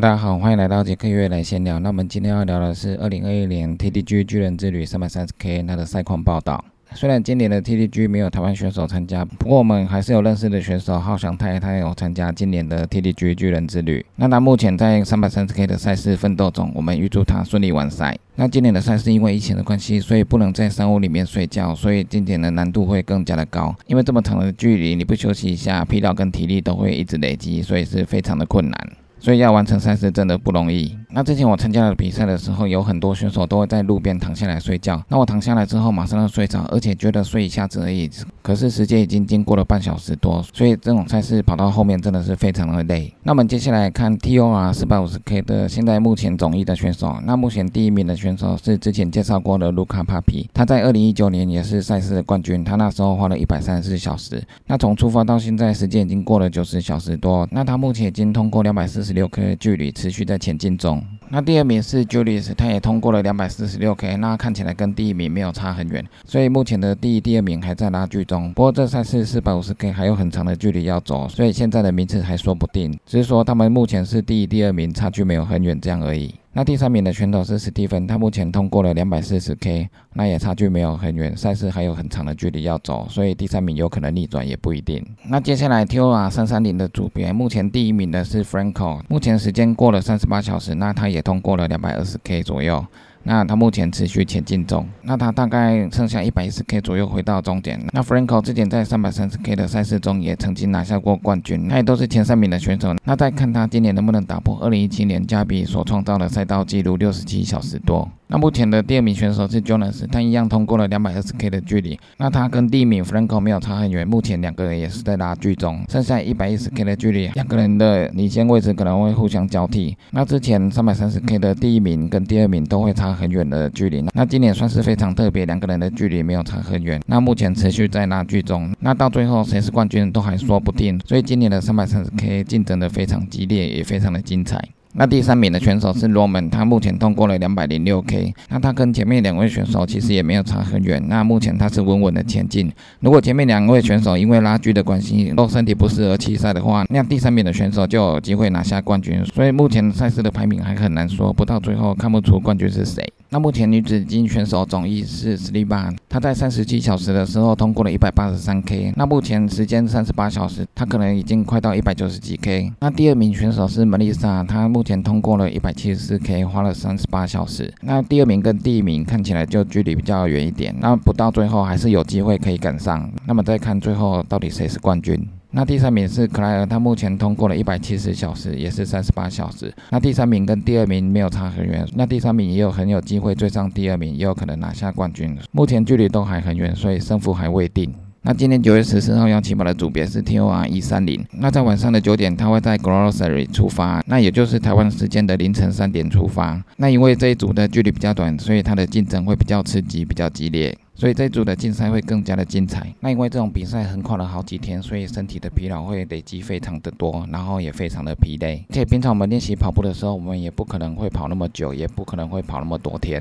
大家好，欢迎来到杰克月来闲聊。那我们今天要聊的是二零二一年 TDG 巨人之旅三百三十 K 它的赛况报道。虽然今年的 TDG 没有台湾选手参加，不过我们还是有认识的选手浩翔泰，他有参加今年的 TDG 巨人之旅。那他目前在三百三十 K 的赛事奋斗中，我们预祝他顺利完赛。那今年的赛事因为疫情的关系，所以不能在山屋里面睡觉，所以今年的难度会更加的高。因为这么长的距离，你不休息一下，疲劳跟体力都会一直累积，所以是非常的困难。所以要完成赛事真的不容易。那之前我参加了比赛的时候，有很多选手都会在路边躺下来睡觉。那我躺下来之后，马上要睡着，而且觉得睡一下子而已。可是时间已经经过了半小时多，所以这种赛事跑到后面真的是非常的累。那我们接下来看 T O R 四百五十 K 的现在目前总一的选手。那目前第一名的选手是之前介绍过的卢卡帕皮，他在二零一九年也是赛事的冠军，他那时候花了一百三十四小时。那从出发到现在时间已经过了九十小时多。那他目前已经通过两百四十六 K 的距离，持续在前进中。那第二名是 Julius，他也通过了两百四十六 K，那看起来跟第一名没有差很远，所以目前的第一、第二名还在拉锯中。不过这赛事四百五十 K 还有很长的距离要走，所以现在的名次还说不定，只是说他们目前是第一、第二名，差距没有很远这样而已。那第三名的选手是史蒂芬，他目前通过了两百四十 K，那也差距没有很远，赛事还有很长的距离要走，所以第三名有可能逆转也不一定。那接下来 T O R 三三零的组别，目前第一名的是 Franco，目前时间过了三十八小时，那他也通过了两百二十 K 左右。那他目前持续前进中，那他大概剩下一百一十 K 左右回到终点。那 Franco 之前在三百三十 K 的赛事中也曾经拿下过冠军，他也都是前三名的选手。那再看他今年能不能打破二零一七年加比所创造的赛道纪录六十七小时多。那目前的第二名选手是 Jonas，他一样通过了两百二十 K 的距离。那他跟第一名 Franco 没有差很远，目前两个人也是在拉锯中，剩下一百一十 K 的距离，两个人的领先位置可能会互相交替。那之前三百三十 K 的第一名跟第二名都会差很远的距离，那今年算是非常特别，两个人的距离没有差很远。那目前持续在拉锯中，那到最后谁是冠军都还说不定。所以今年的三百三十 K 竞争的非常激烈，也非常的精彩。那第三名的选手是罗门，他目前通过了两百零六 K，那他跟前面两位选手其实也没有差很远，那目前他是稳稳的前进。如果前面两位选手因为拉锯的关系都身体不适合弃赛的话，那第三名的选手就有机会拿下冠军。所以目前赛事的排名还很难说，不到最后看不出冠军是谁。那目前女子金选手总一是斯蒂巴，她在三十七小时的时候通过了一百八十三 K，那目前时间三十八小时，她可能已经快到一百九十几 K。那第二名选手是门丽莎，她目前通过了一百七十四 K，花了三十八小时。那第二名跟第一名看起来就距离比较远一点，那不到最后还是有机会可以赶上。那么再看最后到底谁是冠军？那第三名是克莱尔，他目前通过了一百七十小时，也是三十八小时。那第三名跟第二名没有差很远，那第三名也有很有机会追上第二名，也有可能拿下冠军。目前距离都还很远，所以胜负还未定。那今天九月十四号要起跑的组别是 T O R 一三零。那在晚上的九点，他会在 Grocery 出发，那也就是台湾时间的凌晨三点出发。那因为这一组的距离比较短，所以它的竞争会比较刺激，比较激烈。所以这组的竞赛会更加的精彩。那因为这种比赛横跨了好几天，所以身体的疲劳会累积非常的多，然后也非常的疲累。而且平常我们练习跑步的时候，我们也不可能会跑那么久，也不可能会跑那么多天。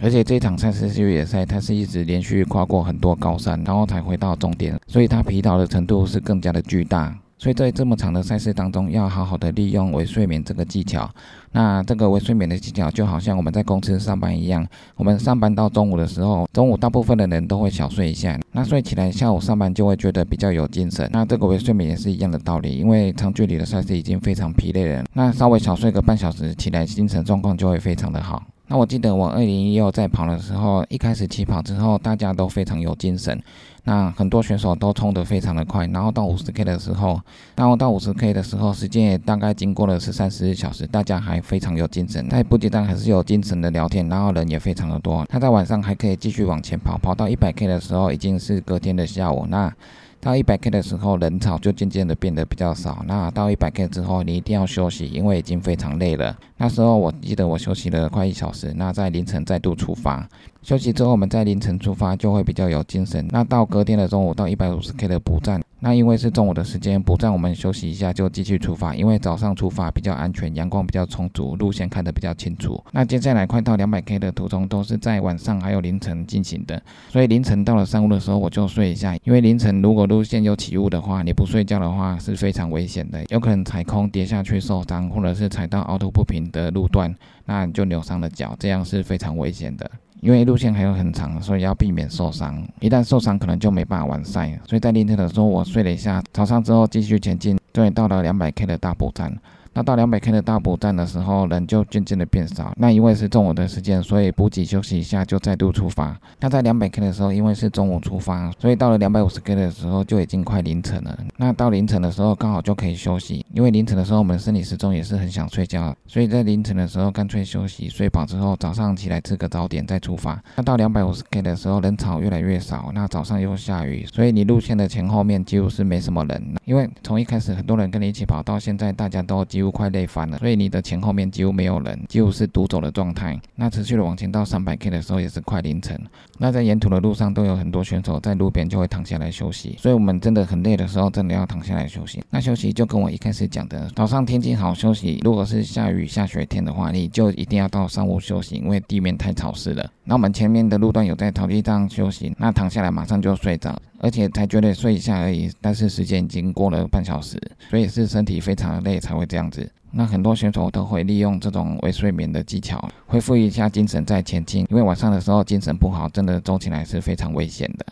而且这场赛事越野赛，它是一直连续跨过很多高山，然后才回到终点，所以它疲劳的程度是更加的巨大。所以在这么长的赛事当中，要好好的利用微睡眠这个技巧。那这个微睡眠的技巧，就好像我们在公司上班一样，我们上班到中午的时候，中午大部分的人都会小睡一下，那睡起来下午上班就会觉得比较有精神。那这个微睡眠也是一样的道理，因为长距离的赛事已经非常疲累了，那稍微小睡个半小时，起来精神状况就会非常的好。那我记得我二零一六在跑的时候，一开始起跑之后，大家都非常有精神。那很多选手都冲得非常的快，然后到五十 K 的时候，然后到五十 K 的时候，时间也大概经过了十三十小时，大家还非常有精神，在补给站还是有精神的聊天，然后人也非常的多。他在晚上还可以继续往前跑，跑到一百 K 的时候，已经是隔天的下午。那到一百 K 的时候，人潮就渐渐的变得比较少。那到一百 K 之后，你一定要休息，因为已经非常累了。那时候我记得我休息了快一小时，那在凌晨再度出发。休息之后，我们在凌晨出发就会比较有精神。那到隔天的中午到一百五十 K 的补站，那因为是中午的时间补站，我们休息一下就继续出发。因为早上出发比较安全，阳光比较充足，路线看得比较清楚。那接下来快到两百 K 的途中都是在晚上还有凌晨进行的，所以凌晨到了山屋的时候我就睡一下，因为凌晨如果路线有起雾的话，你不睡觉的话是非常危险的，有可能踩空跌下去受伤，或者是踩到凹凸不平的路段，那你就扭伤了脚，这样是非常危险的。因为路线还有很长，所以要避免受伤。一旦受伤，可能就没办法完赛。所以在凌晨的时候，我睡了一下，早上之后继续前进，终于到了两百 K 的大补站。那到两百 K 的大补站的时候，人就渐渐的变少。那因为是中午的时间，所以补给休息一下就再度出发。那在两百 K 的时候，因为是中午出发，所以到了两百五十 K 的时候就已经快凌晨了。那到凌晨的时候刚好就可以休息，因为凌晨的时候我们生理时钟也是很想睡觉，所以在凌晨的时候干脆休息，睡饱之后早上起来吃个早点再出发。那到两百五十 K 的时候人潮越来越少，那早上又下雨，所以你路线的前后面几乎是没什么人。因为从一开始很多人跟你一起跑，到现在大家都几几乎快累翻了。所以你的前后面几乎没有人，几乎是独走的状态。那持续的往前到三百 K 的时候，也是快凌晨。那在沿途的路上都有很多选手在路边就会躺下来休息。所以我们真的很累的时候，真的要躺下来休息。那休息就跟我一开始讲的，早上天气好休息。如果是下雨下雪天的话，你就一定要到上午休息，因为地面太潮湿了。那我们前面的路段有在草地上休息，那躺下来马上就睡着，而且才觉得睡一下而已。但是时间已经过了半小时，所以是身体非常的累才会这样子。那很多选手都会利用这种微睡眠的技巧，恢复一下精神再前进。因为晚上的时候精神不好，真的走起来是非常危险的。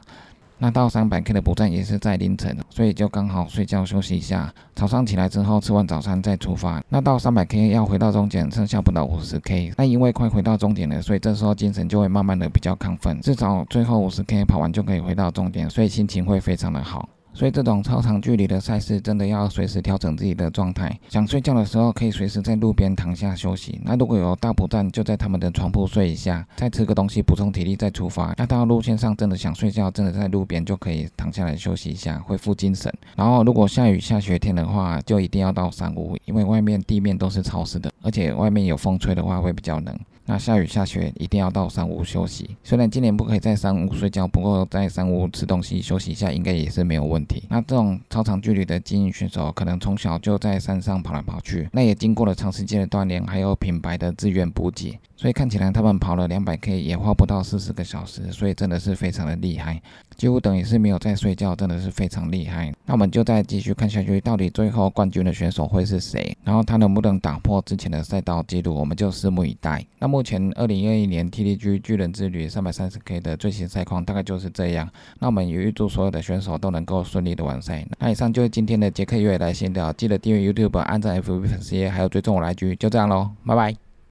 那到三百 K 的补站也是在凌晨，所以就刚好睡觉休息一下。早上起来之后吃完早餐再出发。那到三百 K 要回到终点，剩下不到五十 K。那因为快回到终点了，所以这时候精神就会慢慢的比较亢奋，至少最后五十 K 跑完就可以回到终点，所以心情会非常的好。所以这种超长距离的赛事，真的要随时调整自己的状态。想睡觉的时候，可以随时在路边躺下休息。那如果有大补站，就在他们的床铺睡一下，再吃个东西补充体力，再出发。那到路线上真的想睡觉，真的在路边就可以躺下来休息一下，恢复精神。然后如果下雨下雪天的话，就一定要到山屋，因为外面地面都是潮湿的，而且外面有风吹的话会比较冷。那下雨下雪一定要到山屋休息。虽然今年不可以在山屋睡觉，不过在山屋吃东西休息一下应该也是没有问题。那这种超长距离的精英选手，可能从小就在山上跑来跑去，那也经过了长时间的锻炼，还有品牌的资源补给。所以看起来他们跑了两百 K 也花不到四十个小时，所以真的是非常的厉害，几乎等于是没有在睡觉，真的是非常厉害。那我们就再继续看下去，到底最后冠军的选手会是谁？然后他能不能打破之前的赛道记录？我们就拭目以待。那目前二零二一年 TDG 巨人之旅三百三十 K 的最新赛况大概就是这样。那我们也预祝所有的选手都能够顺利的完赛。那以上就是今天的杰克月来闲聊，记得订阅 YouTube、按赞 FB 粉丝页，还有追踪我来 G，，就这样喽，拜拜。